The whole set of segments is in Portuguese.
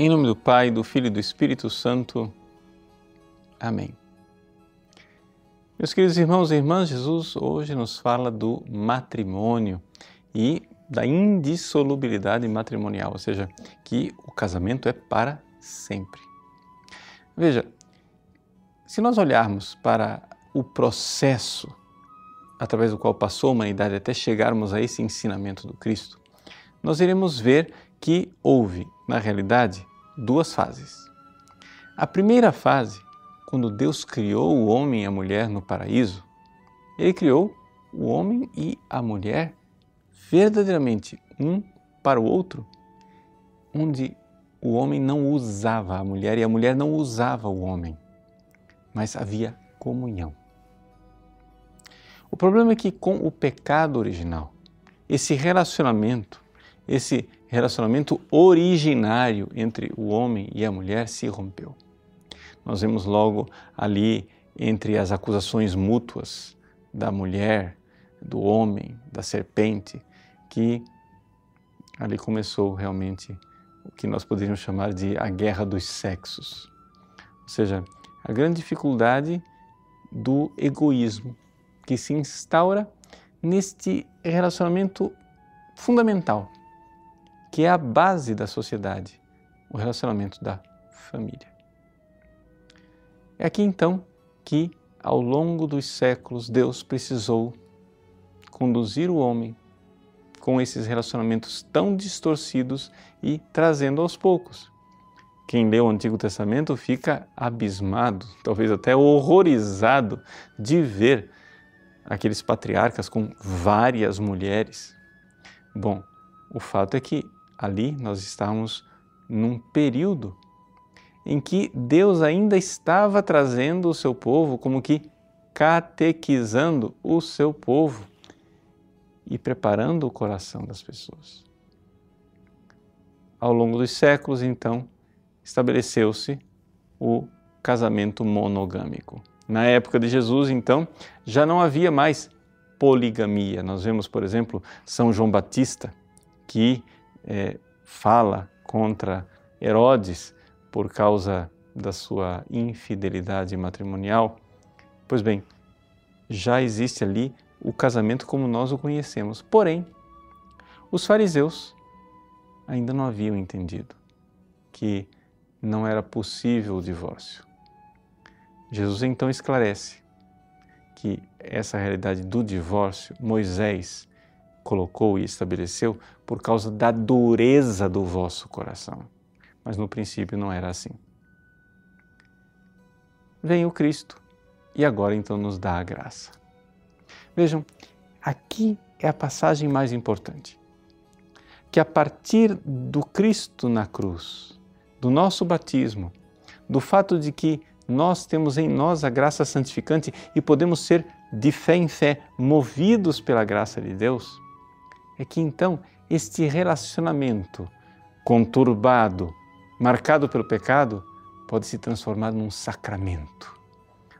Em nome do Pai, do Filho e do Espírito Santo. Amém. Meus queridos irmãos e irmãs, Jesus hoje nos fala do matrimônio e da indissolubilidade matrimonial, ou seja, que o casamento é para sempre. Veja, se nós olharmos para o processo através do qual passou a humanidade até chegarmos a esse ensinamento do Cristo, nós iremos ver que houve, na realidade, duas fases. A primeira fase, quando Deus criou o homem e a mulher no paraíso, ele criou o homem e a mulher verdadeiramente um para o outro, onde o homem não usava a mulher e a mulher não usava o homem, mas havia comunhão. O problema é que com o pecado original, esse relacionamento, esse relacionamento originário entre o homem e a mulher se rompeu. Nós vemos logo ali entre as acusações mútuas da mulher, do homem, da serpente, que ali começou realmente o que nós poderíamos chamar de a guerra dos sexos. Ou seja, a grande dificuldade do egoísmo que se instaura neste relacionamento fundamental que é a base da sociedade, o relacionamento da família. É aqui então que, ao longo dos séculos, Deus precisou conduzir o homem com esses relacionamentos tão distorcidos e trazendo aos poucos. Quem lê o Antigo Testamento fica abismado, talvez até horrorizado de ver aqueles patriarcas com várias mulheres. Bom, o fato é que ali nós estávamos num período em que Deus ainda estava trazendo o seu povo, como que catequizando o seu povo e preparando o coração das pessoas. Ao longo dos séculos, então, estabeleceu-se o casamento monogâmico. Na época de Jesus, então, já não havia mais poligamia. Nós vemos, por exemplo, São João Batista, que é, fala contra Herodes por causa da sua infidelidade matrimonial, pois bem, já existe ali o casamento como nós o conhecemos. Porém, os fariseus ainda não haviam entendido que não era possível o divórcio. Jesus então esclarece que essa realidade do divórcio, Moisés colocou e estabeleceu por causa da dureza do vosso coração. Mas no princípio não era assim. Vem o Cristo e agora então nos dá a graça. Vejam, aqui é a passagem mais importante. Que a partir do Cristo na cruz, do nosso batismo, do fato de que nós temos em nós a graça santificante e podemos ser de fé em fé movidos pela graça de Deus, é que então este relacionamento conturbado, marcado pelo pecado, pode se transformar num sacramento.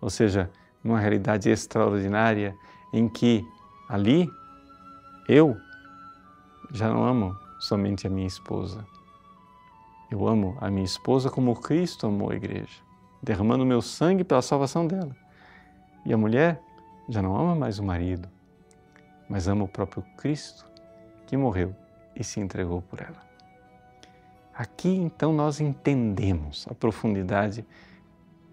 Ou seja, numa realidade extraordinária em que ali eu já não amo somente a minha esposa. Eu amo a minha esposa como Cristo amou a igreja, derramando meu sangue pela salvação dela. E a mulher já não ama mais o marido, mas ama o próprio Cristo que morreu e se entregou por ela. Aqui então nós entendemos a profundidade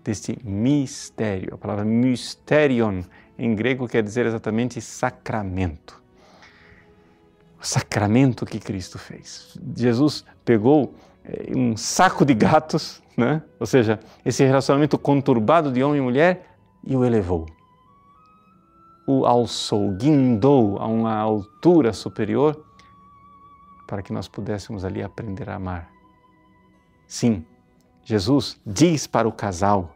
deste mistério. A palavra mysterion em grego quer dizer exatamente sacramento. O sacramento que Cristo fez. Jesus pegou eh, um saco de gatos, né? ou seja, esse relacionamento conturbado de homem e mulher, e o elevou. O alçou, guindou a uma altura superior para que nós pudéssemos ali aprender a amar. Sim, Jesus diz para o casal,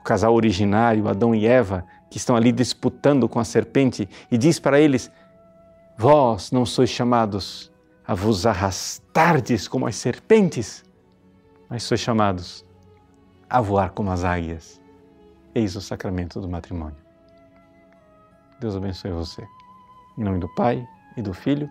o casal originário, Adão e Eva, que estão ali disputando com a serpente, e diz para eles: Vós não sois chamados a vos arrastardes como as serpentes, mas sois chamados a voar como as águias. Eis o sacramento do matrimônio. Deus abençoe você. Em nome do Pai e do Filho